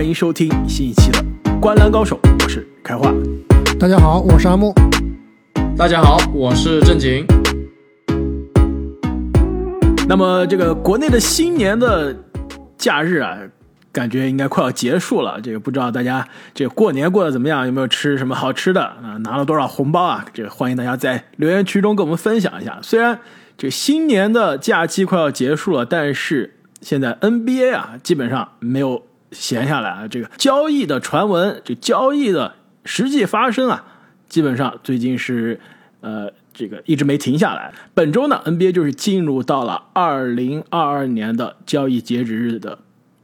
欢迎收听新一期的《观篮高手》，我是开化。大家好，我是阿木。大家好，我是正经。那么这个国内的新年的假日啊，感觉应该快要结束了。这个不知道大家这个过年过得怎么样？有没有吃什么好吃的啊？拿了多少红包啊？这个欢迎大家在留言区中跟我们分享一下。虽然这个新年的假期快要结束了，但是现在 NBA 啊，基本上没有闲下来啊。这个交易的传闻，这交易的实际发生啊，基本上最近是呃。这个一直没停下来。本周呢，NBA 就是进入到了二零二二年的交易截止日的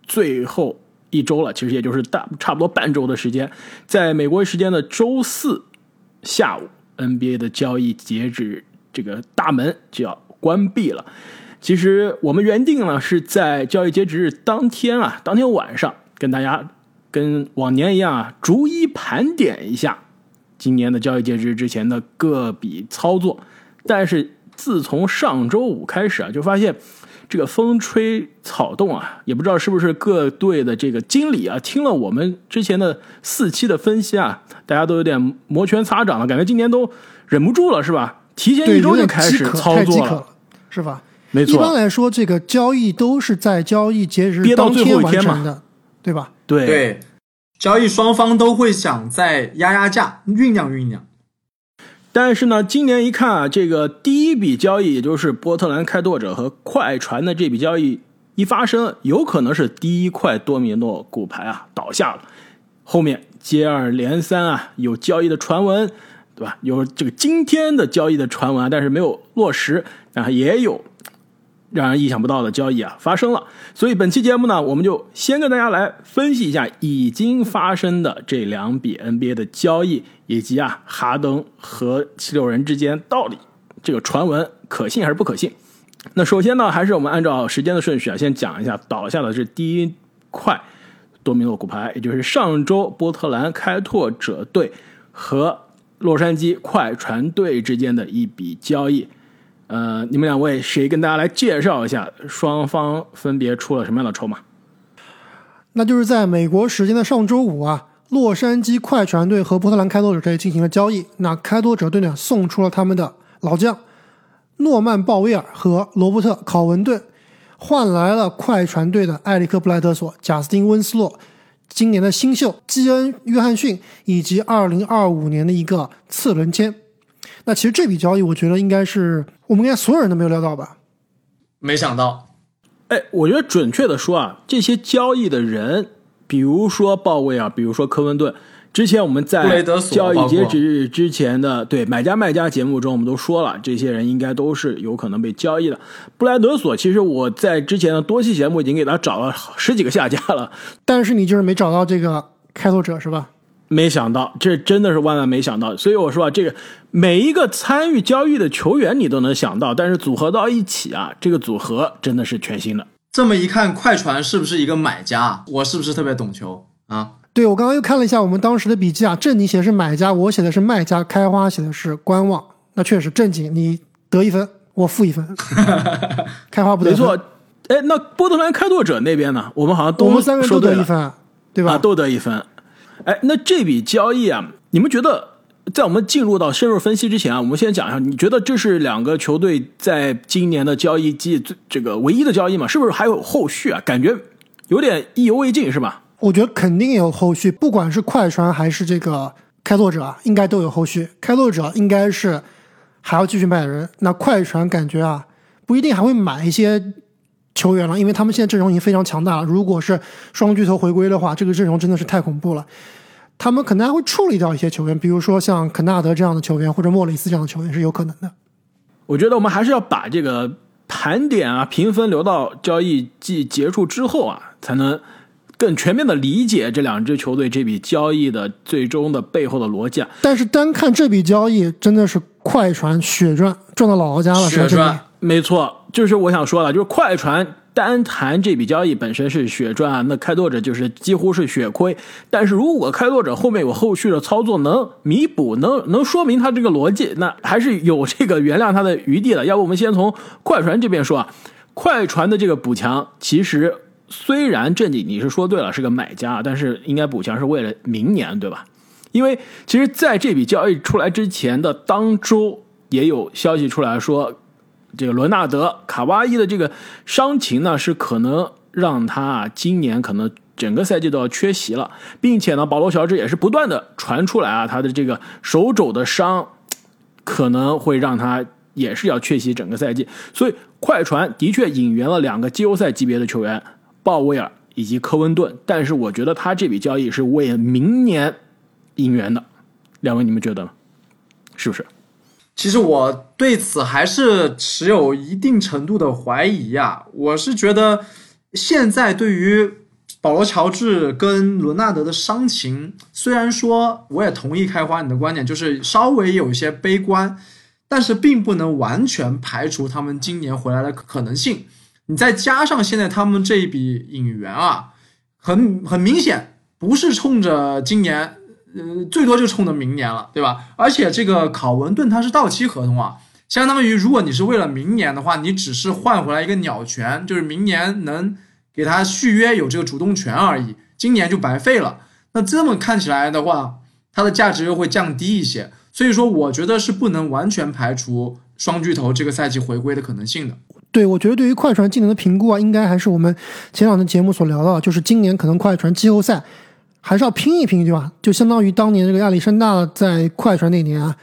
最后一周了，其实也就是大差不多半周的时间。在美国时间的周四下午，NBA 的交易截止这个大门就要关闭了。其实我们原定呢是在交易截止日当天啊，当天晚上跟大家跟往年一样啊，逐一盘点一下。今年的交易截止之前的各笔操作，但是自从上周五开始啊，就发现这个风吹草动啊，也不知道是不是各队的这个经理啊，听了我们之前的四期的分析啊，大家都有点摩拳擦掌了，感觉今年都忍不住了，是吧？提前一周就开始操作了，是吧？没错。一般来说，这个交易都是在交易截止当天完成的，对吧？对。交易双方都会想再压压价，酝酿酝酿。但是呢，今年一看啊，这个第一笔交易，也就是波特兰开拓者和快船的这笔交易一发生，有可能是第一块多米诺骨牌啊倒下了。后面接二连三啊，有交易的传闻，对吧？有这个今天的交易的传闻，但是没有落实啊，也有。让人意想不到的交易啊发生了，所以本期节目呢，我们就先跟大家来分析一下已经发生的这两笔 NBA 的交易，以及啊哈登和七六人之间到底这个传闻可信还是不可信。那首先呢，还是我们按照时间的顺序啊，先讲一下倒下的是第一块多米诺骨牌，也就是上周波特兰开拓者队和洛杉矶快船队之间的一笔交易。呃，你们两位谁跟大家来介绍一下双方分别出了什么样的筹码？那就是在美国时间的上周五啊，洛杉矶快船队和波特兰开拓者队进行了交易。那开拓者队呢送出了他们的老将诺曼鲍威尔和罗伯特考文顿，换来了快船队的埃里克布莱德索、贾斯汀温斯洛、今年的新秀基恩约翰逊以及二零二五年的一个次轮签。那其实这笔交易，我觉得应该是我们应该所有人都没有料到吧？没想到，哎，我觉得准确的说啊，这些交易的人，比如说鲍威尔，比如说科温顿，之前我们在交易截止日之前的对买家卖家节目中，我们都说了，这些人应该都是有可能被交易的。布莱德索，其实我在之前的多期节目已经给他找了十几个下家了，但是你就是没找到这个开拓者是吧？没想到，这真的是万万没想到。所以我说啊，这个每一个参与交易的球员你都能想到，但是组合到一起啊，这个组合真的是全新的。这么一看，快船是不是一个买家？我是不是特别懂球啊？对，我刚刚又看了一下我们当时的笔记啊，正经写的是买家，我写的是卖家，开花写的是观望。那确实，正经你得一分，我负一分。开花不得没错。哎，那波特兰开拓者那边呢？我们好像都我们三个都得一分，对吧？都得一分。哎，那这笔交易啊，你们觉得在我们进入到深入分析之前啊，我们先讲一下，你觉得这是两个球队在今年的交易季最这个唯一的交易吗？是不是还有后续啊？感觉有点意犹未尽，是吧？我觉得肯定有后续，不管是快船还是这个开拓者，应该都有后续。开拓者应该是还要继续卖人，那快船感觉啊，不一定还会买一些。球员了，因为他们现在阵容已经非常强大了。如果是双巨头回归的话，这个阵容真的是太恐怖了。他们可能还会处理掉一些球员，比如说像肯纳德这样的球员，或者莫里斯这样的球员是有可能的。我觉得我们还是要把这个盘点啊、评分留到交易季结束之后啊，才能更全面的理解这两支球队这笔交易的最终的背后的逻辑。但是单看这笔交易，真的是快船血赚，赚到姥姥家了，血赚，没错。就是我想说了，就是快船单谈这笔交易本身是血赚，那开拓者就是几乎是血亏。但是如果开拓者后面有后续的操作能弥补，能能说明他这个逻辑，那还是有这个原谅他的余地的。要不我们先从快船这边说啊，快船的这个补强，其实虽然正经你是说对了，是个买家，但是应该补强是为了明年，对吧？因为其实在这笔交易出来之前的当周，也有消息出来说，这个伦纳德、卡哇伊的这个伤情呢，是可能让他今年可能整个赛季都要缺席了，并且呢，保罗·乔治也是不断的传出来啊，他的这个手肘的伤可能会让他也是要缺席整个赛季，所以快船的确引援了两个季后赛级别的球员，鲍威尔以及科温顿，但是我觉得他这笔交易是为明年引援的，两位你们觉得呢？是不是？其实我对此还是持有一定程度的怀疑呀。我是觉得现在对于保罗·乔治跟伦纳德的伤情，虽然说我也同意开花你的观点，就是稍微有一些悲观，但是并不能完全排除他们今年回来的可能性。你再加上现在他们这一笔引援啊，很很明显不是冲着今年。呃，最多就冲着明年了，对吧？而且这个考文顿他是到期合同啊，相当于如果你是为了明年的话，你只是换回来一个鸟权，就是明年能给他续约有这个主动权而已，今年就白费了。那这么看起来的话，它的价值又会降低一些。所以说，我觉得是不能完全排除双巨头这个赛季回归的可能性的。对，我觉得对于快船技能的评估啊，应该还是我们前两的节目所聊到，就是今年可能快船季后赛。还是要拼一拼，对吧？就相当于当年这个亚历山大在快船那年啊，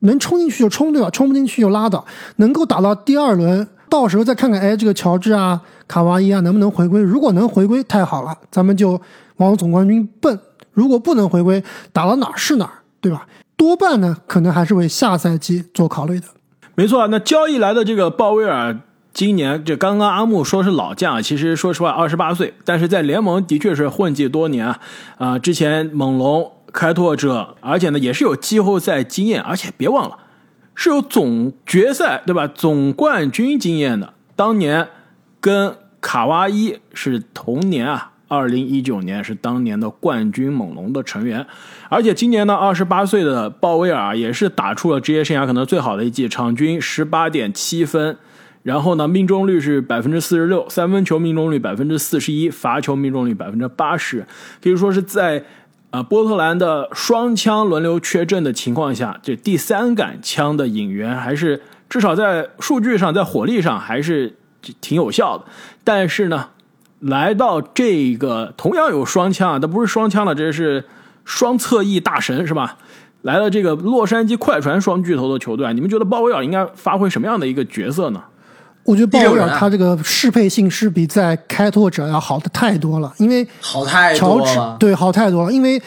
能冲进去就冲，对吧？冲不进去就拉倒，能够打到第二轮，到时候再看看，哎，这个乔治啊、卡哇伊啊能不能回归？如果能回归，太好了，咱们就往总冠军奔；如果不能回归，打到哪儿是哪儿，对吧？多半呢，可能还是为下赛季做考虑的。没错，那交易来的这个鲍威尔。今年这刚刚阿木说是老将，其实说实话二十八岁，但是在联盟的确是混迹多年啊。啊，之前猛龙、开拓者，而且呢也是有季后赛经验，而且别忘了是有总决赛对吧？总冠军经验的。当年跟卡哇伊是同年啊，二零一九年是当年的冠军猛龙的成员，而且今年呢二十八岁的鲍威尔也是打出了职业生涯可能最好的一季，场均十八点七分。然后呢，命中率是百分之四十六，三分球命中率百分之四十一，罚球命中率百分之八十，可以说是在啊波特兰的双枪轮流缺阵的情况下，这第三杆枪的引援还是至少在数据上，在火力上还是挺有效的。但是呢，来到这个同样有双枪啊，它不是双枪了，这是双侧翼大神是吧？来了这个洛杉矶快船双巨头的球队，你们觉得鲍威尔应该发挥什么样的一个角色呢？我觉得鲍威尔他这个适配性是比在开拓者要好的太多了，因为好太多了，对，好太多了。因为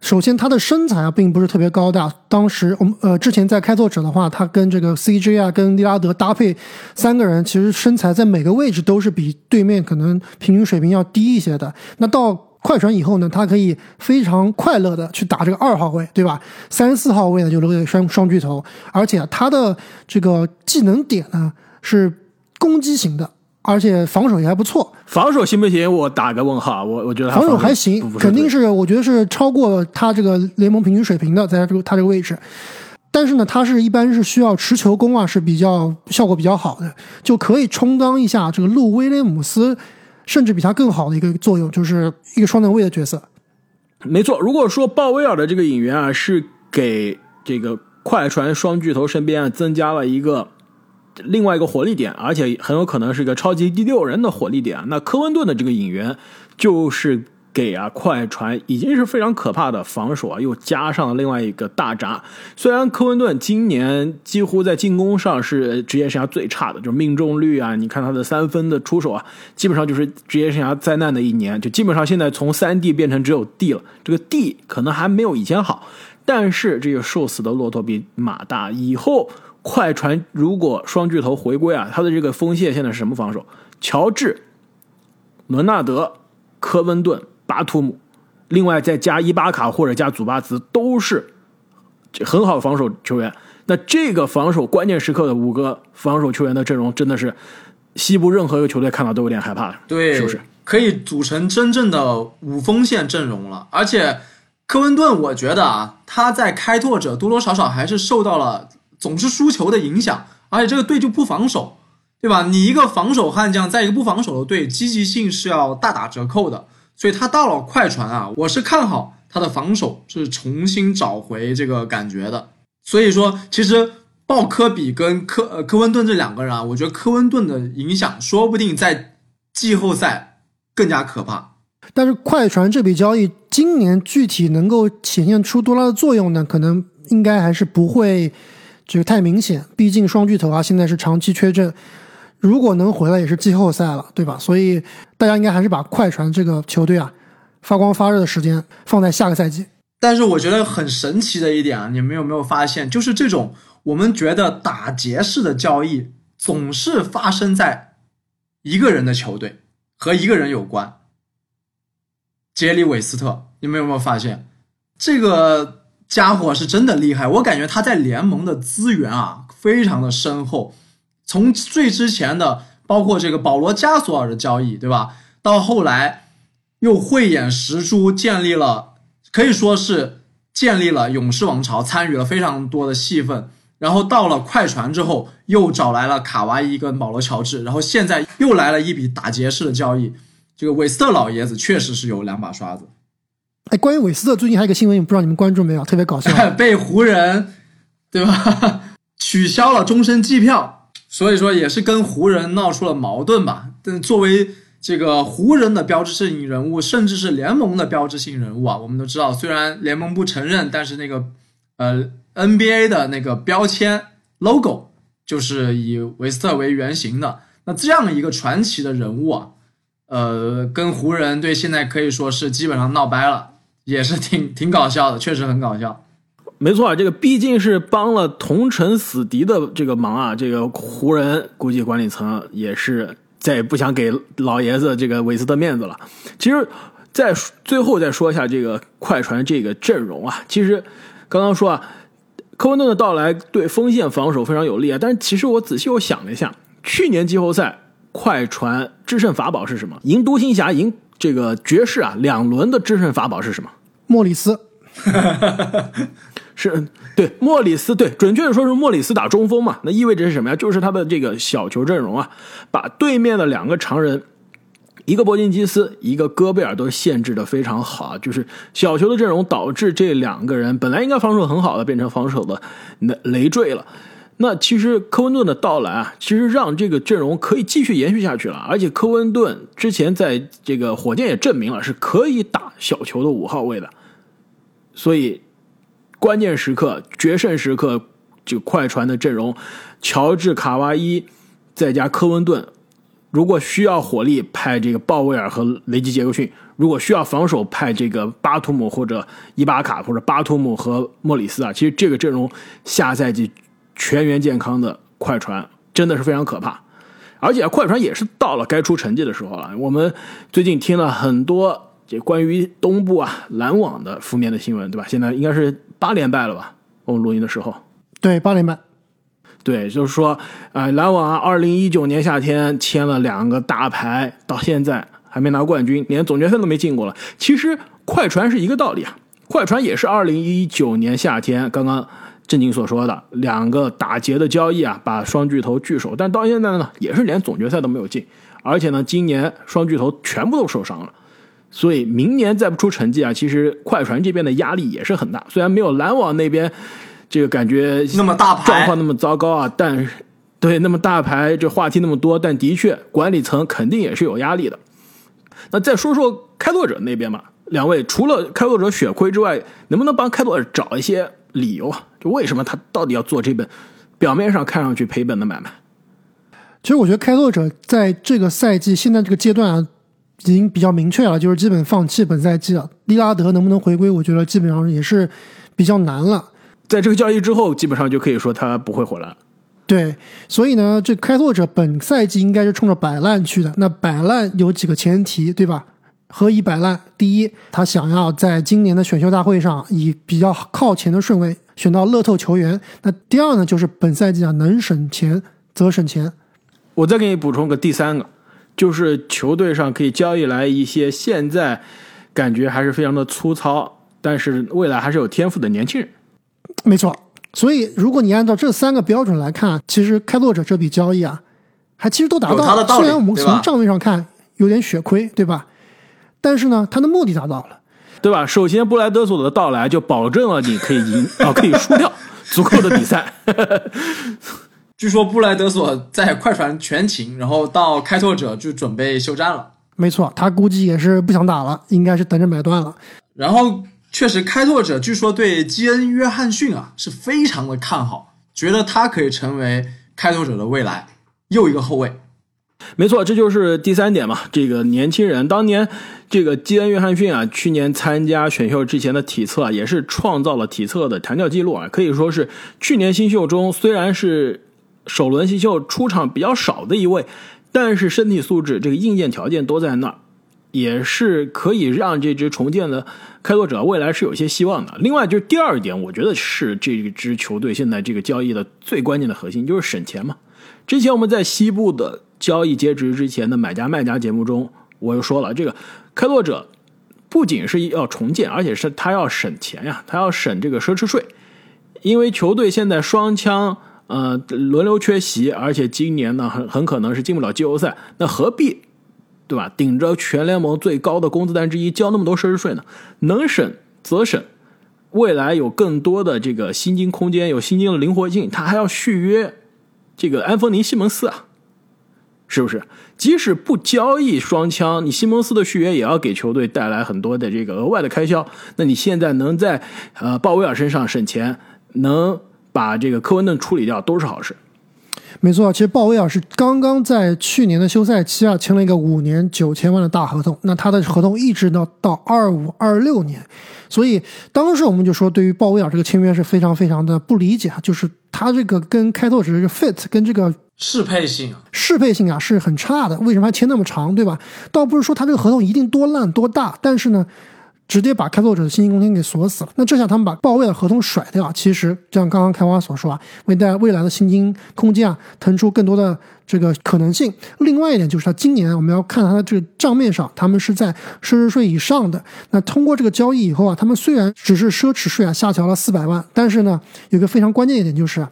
首先他的身材啊并不是特别高大，当时我们呃之前在开拓者的话，他跟这个 CJ 啊跟利拉德搭配三个人，其实身材在每个位置都是比对面可能平均水平要低一些的。那到快船以后呢，他可以非常快乐的去打这个二号位，对吧？三四号位呢就留给双双巨头，而且他的这个技能点呢是。攻击型的，而且防守也还不错。防守行不行？我打个问号。我我觉得防守还行，肯定是我觉得是超过他这个联盟平均水平的，在这个他这个位置。但是呢，他是一般是需要持球攻啊，是比较效果比较好的，就可以充当一下这个路威廉姆斯，甚至比他更好的一个作用，就是一个双能卫的角色。没错，如果说鲍威尔的这个引援啊，是给这个快船双巨头身边啊增加了一个。另外一个火力点，而且很有可能是一个超级第六人的火力点。那科温顿的这个引援，就是给啊快船已经是非常可怕的防守啊，又加上了另外一个大闸。虽然科温顿今年几乎在进攻上是职业生涯最差的，就命中率啊，你看他的三分的出手啊，基本上就是职业生涯灾难的一年。就基本上现在从三 D 变成只有 D 了，这个 D 可能还没有以前好，但是这个瘦死的骆驼比马大，以后。快船如果双巨头回归啊，他的这个锋线现在是什么防守？乔治、伦纳德、科温顿、巴图姆，另外再加伊巴卡或者加祖巴茨，都是很好的防守球员。那这个防守关键时刻的五个防守球员的阵容，真的是西部任何一个球队看到都有点害怕，对，是不是？可以组成真正的五锋线阵容了。而且科温顿，我觉得啊，他在开拓者多多少少还是受到了。总是输球的影响，而且这个队就不防守，对吧？你一个防守悍将，在一个不防守的队，积极性是要大打折扣的。所以他到了快船啊，我是看好他的防守是重新找回这个感觉的。所以说，其实鲍科比跟科呃科温顿这两个人啊，我觉得科温顿的影响说不定在季后赛更加可怕。但是快船这笔交易今年具体能够显现出多大的作用呢？可能应该还是不会就太明显，毕竟双巨头啊现在是长期缺阵。如果能回来，也是季后赛了，对吧？所以大家应该还是把快船这个球队啊发光发热的时间放在下个赛季。但是我觉得很神奇的一点啊，你们有没有发现，就是这种我们觉得打劫式的交易，总是发生在一个人的球队和一个人有关。杰里韦斯特，你们有没有发现，这个家伙是真的厉害？我感觉他在联盟的资源啊，非常的深厚。从最之前的，包括这个保罗加索尔的交易，对吧？到后来又慧眼识珠，建立了可以说是建立了勇士王朝，参与了非常多的戏份。然后到了快船之后，又找来了卡哇伊跟保罗乔治，然后现在又来了一笔打劫式的交易。这个韦斯特老爷子确实是有两把刷子。哎，关于韦斯特，最近还有一个新闻，不知道你们关注没有？特别搞笑，被湖人对吧取消了终身机票。所以说也是跟湖人闹出了矛盾吧。但作为这个湖人的标志性人物，甚至是联盟的标志性人物啊，我们都知道，虽然联盟不承认，但是那个呃 NBA 的那个标签 logo 就是以韦斯特为原型的。那这样一个传奇的人物啊，呃，跟湖人队现在可以说是基本上闹掰了，也是挺挺搞笑的，确实很搞笑。没错，这个毕竟是帮了同城死敌的这个忙啊，这个湖人估计管理层也是再也不想给老爷子这个韦斯特面子了。其实，在最后再说一下这个快船这个阵容啊，其实刚刚说啊，科文顿的到来对锋线防守非常有利啊，但是其实我仔细我想了一下，去年季后赛快船制胜法宝是什么？赢独行侠、赢这个爵士啊，两轮的制胜法宝是什么？莫里斯。是对莫里斯，对，准确的说是莫里斯打中锋嘛？那意味着是什么呀？就是他的这个小球阵容啊，把对面的两个常人，一个博金基斯，一个戈贝尔都限制的非常好啊。就是小球的阵容导致这两个人本来应该防守很好的，变成防守的那累赘了。那其实科温顿的到来啊，其实让这个阵容可以继续延续下去了。而且科温顿之前在这个火箭也证明了是可以打小球的五号位的，所以。关键时刻、决胜时刻，就快船的阵容，乔治、卡哇伊，再加科温顿。如果需要火力，派这个鲍威尔和雷吉·杰克逊；如果需要防守，派这个巴图姆或者伊巴卡或者巴图姆和莫里斯啊。其实这个阵容下赛季全员健康的快船真的是非常可怕。而且快船也是到了该出成绩的时候了。我们最近听了很多这关于东部啊篮网的负面的新闻，对吧？现在应该是。八连败了吧？我们录音的时候，对，八连败。对，就是说，呃，篮网二零一九年夏天签了两个大牌，到现在还没拿冠军，连总决赛都没进过了。其实快船是一个道理啊，快船也是二零一九年夏天刚刚正经所说的两个打劫的交易啊，把双巨头聚首，但到现在呢，也是连总决赛都没有进，而且呢，今年双巨头全部都受伤了。所以明年再不出成绩啊，其实快船这边的压力也是很大。虽然没有篮网那边这个感觉那么大牌状况那么糟糕啊，但对那么大牌这话题那么多，但的确管理层肯定也是有压力的。那再说说开拓者那边吧，两位除了开拓者血亏之外，能不能帮开拓者找一些理由啊？就为什么他到底要做这本表面上看上去赔本的买卖？其实我觉得开拓者在这个赛季现在这个阶段啊。已经比较明确了，就是基本放弃本赛季了。利拉德能不能回归，我觉得基本上也是比较难了。在这个交易之后，基本上就可以说他不会回来了。对，所以呢，这开拓者本赛季应该是冲着摆烂去的。那摆烂有几个前提，对吧？何以摆烂？第一，他想要在今年的选秀大会上以比较靠前的顺位选到乐透球员。那第二呢，就是本赛季啊，能省钱则省钱。我再给你补充个第三个。就是球队上可以交易来一些现在感觉还是非常的粗糙，但是未来还是有天赋的年轻人。没错，所以如果你按照这三个标准来看，其实开拓者这笔交易啊，还其实都达到了。虽然我们从账面上看有点血亏，对吧？但是呢，他的目的达到了。对吧？首先，布莱德索的到来就保证了你可以赢 啊、可以输掉足够的比赛。据说布莱德索在快船全勤，然后到开拓者就准备休战了。没错，他估计也是不想打了，应该是等着买断了。然后确实，开拓者据说对基恩·约翰逊啊是非常的看好，觉得他可以成为开拓者的未来又一个后卫。没错，这就是第三点嘛。这个年轻人，当年这个基恩·约翰逊啊，去年参加选秀之前的体测啊，也是创造了体测的弹跳记录啊，可以说是去年新秀中虽然是首轮新秀出场比较少的一位，但是身体素质这个硬件条件都在那儿，也是可以让这支重建的开拓者未来是有些希望的。另外就是第二点，我觉得是这支球队现在这个交易的最关键的核心就是省钱嘛。之前我们在西部的交易截止之前的买家卖家节目中，我又说了，这个开拓者不仅是要重建，而且是他要省钱呀，他要省这个奢侈税，因为球队现在双枪呃轮流缺席，而且今年呢很很可能是进不了季后赛，那何必对吧？顶着全联盟最高的工资单之一交那么多奢侈税呢？能省则省。未来有更多的这个薪金空间，有薪金的灵活性，他还要续约这个安东尼·西蒙斯啊，是不是？即使不交易双枪，你西蒙斯的续约也要给球队带来很多的这个额外的开销。那你现在能在呃鲍威尔身上省钱，能把这个科文顿处理掉，都是好事。没错，其实鲍威尔是刚刚在去年的休赛期啊签了一个五年九千万的大合同，那他的合同一直到到二五二六年，所以当时我们就说，对于鲍威尔这个签约是非常非常的不理解啊，就是他这个跟开拓者这个 fit 跟这个适配性啊，适配性啊是很差的，为什么还签那么长，对吧？倒不是说他这个合同一定多烂多大，但是呢，直接把开拓者的薪金空间给锁死了。那这下他们把鲍威尔合同甩掉，其实就像刚刚开花所说啊，为在未来的薪金空间啊腾出更多的这个可能性。另外一点就是他今年我们要看他的这个账面上，他们是在奢侈税以上的。那通过这个交易以后啊，他们虽然只是奢侈税啊下调了四百万，但是呢，有个非常关键一点就是。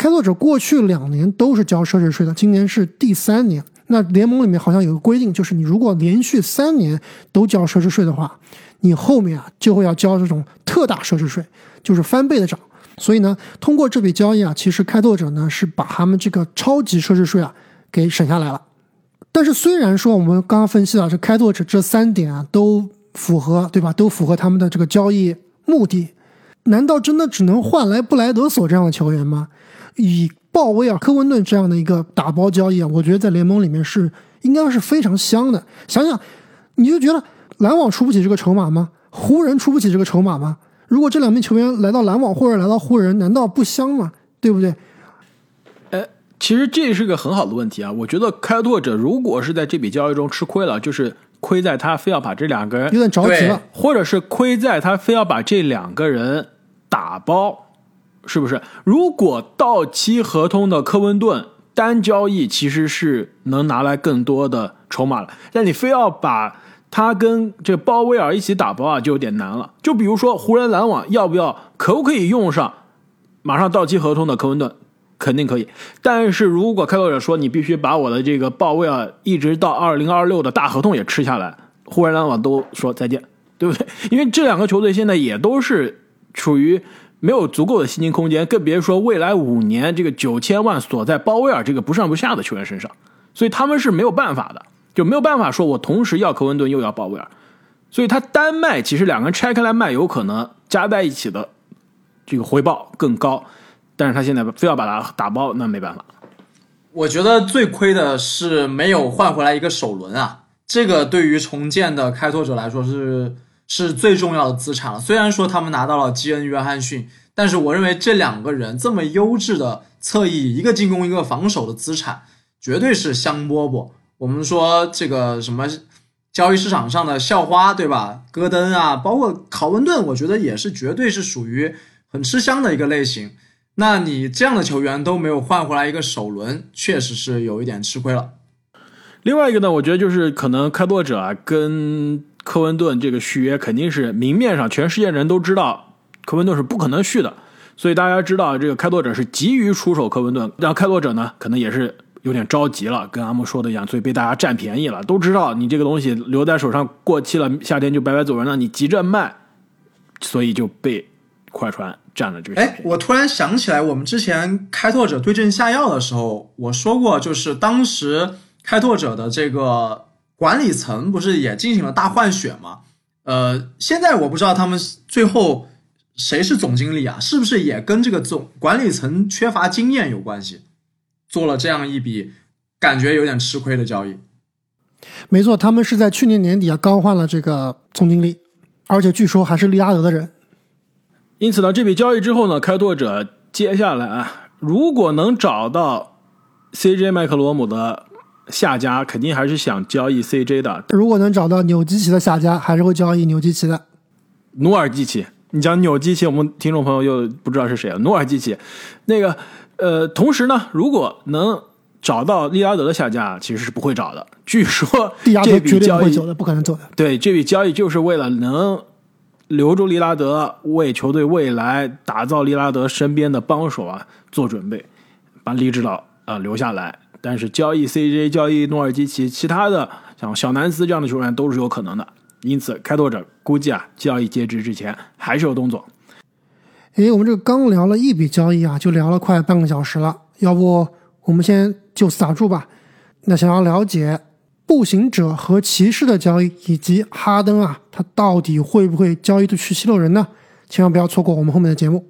开拓者过去两年都是交奢侈税的，今年是第三年。那联盟里面好像有个规定，就是你如果连续三年都交奢侈税的话，你后面啊就会要交这种特大奢侈税，就是翻倍的涨。所以呢，通过这笔交易啊，其实开拓者呢是把他们这个超级奢侈税啊给省下来了。但是虽然说我们刚刚分析了这开拓者这三点啊都符合，对吧？都符合他们的这个交易目的，难道真的只能换来布莱德索这样的球员吗？以鲍威尔、科文顿这样的一个打包交易啊，我觉得在联盟里面是应该是非常香的。想想，你就觉得篮网出不起这个筹码吗？湖人出不起这个筹码吗？如果这两名球员来到篮网或者来到湖人，难道不香吗？对不对？呃，其实这是个很好的问题啊。我觉得开拓者如果是在这笔交易中吃亏了，就是亏在他非要把这两个人有点着急了。或者是亏在他非要把这两个人打包。是不是？如果到期合同的科文顿单交易其实是能拿来更多的筹码了，但你非要把他跟这鲍威尔一起打包啊，就有点难了。就比如说湖人、篮网要不要，可不可以用上马上到期合同的科文顿？肯定可以。但是如果开拓者说你必须把我的这个鲍威尔一直到二零二六的大合同也吃下来，湖人、篮网都说再见，对不对？因为这两个球队现在也都是处于。没有足够的薪金空间，更别说未来五年这个九千万锁在鲍威尔这个不上不下的球员身上，所以他们是没有办法的，就没有办法说我同时要科文顿又要鲍威尔，所以他单卖其实两个人拆开来卖有可能加在一起的这个回报更高，但是他现在非要把它打包，那没办法。我觉得最亏的是没有换回来一个首轮啊，这个对于重建的开拓者来说是。是最重要的资产了。虽然说他们拿到了基恩·约翰逊，但是我认为这两个人这么优质的侧翼，一个进攻一个防守的资产，绝对是香饽饽。我们说这个什么交易市场上的校花，对吧？戈登啊，包括考文顿，我觉得也是绝对是属于很吃香的一个类型。那你这样的球员都没有换回来一个首轮，确实是有一点吃亏了。另外一个呢，我觉得就是可能开拓者啊跟。科文顿这个续约肯定是明面上全世界人都知道，科文顿是不可能续的，所以大家知道这个开拓者是急于出手科文顿，让开拓者呢可能也是有点着急了，跟阿木说的一样，所以被大家占便宜了。都知道你这个东西留在手上过期了，夏天就白白走人了，你急着卖，所以就被快船占了这个。哎，我突然想起来，我们之前开拓者对症下药的时候，我说过，就是当时开拓者的这个管理层不是也进行了大换血吗？呃，现在我不知道他们最后谁是总经理啊，是不是也跟这个总管理层缺乏经验有关系？做了这样一笔感觉有点吃亏的交易。没错，他们是在去年年底啊刚换了这个总经理，而且据说还是利拉德的人。因此呢，这笔交易之后呢，开拓者接下来啊，如果能找到 CJ 麦克罗姆的下家，肯定还是想交易 CJ 的。如果能找到纽基奇的下家，还是会交易纽基奇的。努尔基奇，你讲纽基奇，我们听众朋友又不知道是谁了。努尔基奇，那个呃，同时呢，如果能找到利拉德的下家，其实是不会找的。据说 这笔交易会走的，不可能走的。对，这笔交易就是为了能留住利拉德，为球队未来打造利拉德身边的帮手啊做准备，把李指导啊留下来。但是交易 CJ、交易诺尔基奇，其他的像小南斯这样的球员都是有可能的。因此，开拓者估计啊，交易截止之前还是有动作。诶，我们这个刚聊了一笔交易啊，就聊了快半个小时了，要不我们先就此打住吧。那想要了解步行者和骑士的交易，以及哈登啊，他到底会不会交易去七六人呢？千万不要错过我们后面的节目。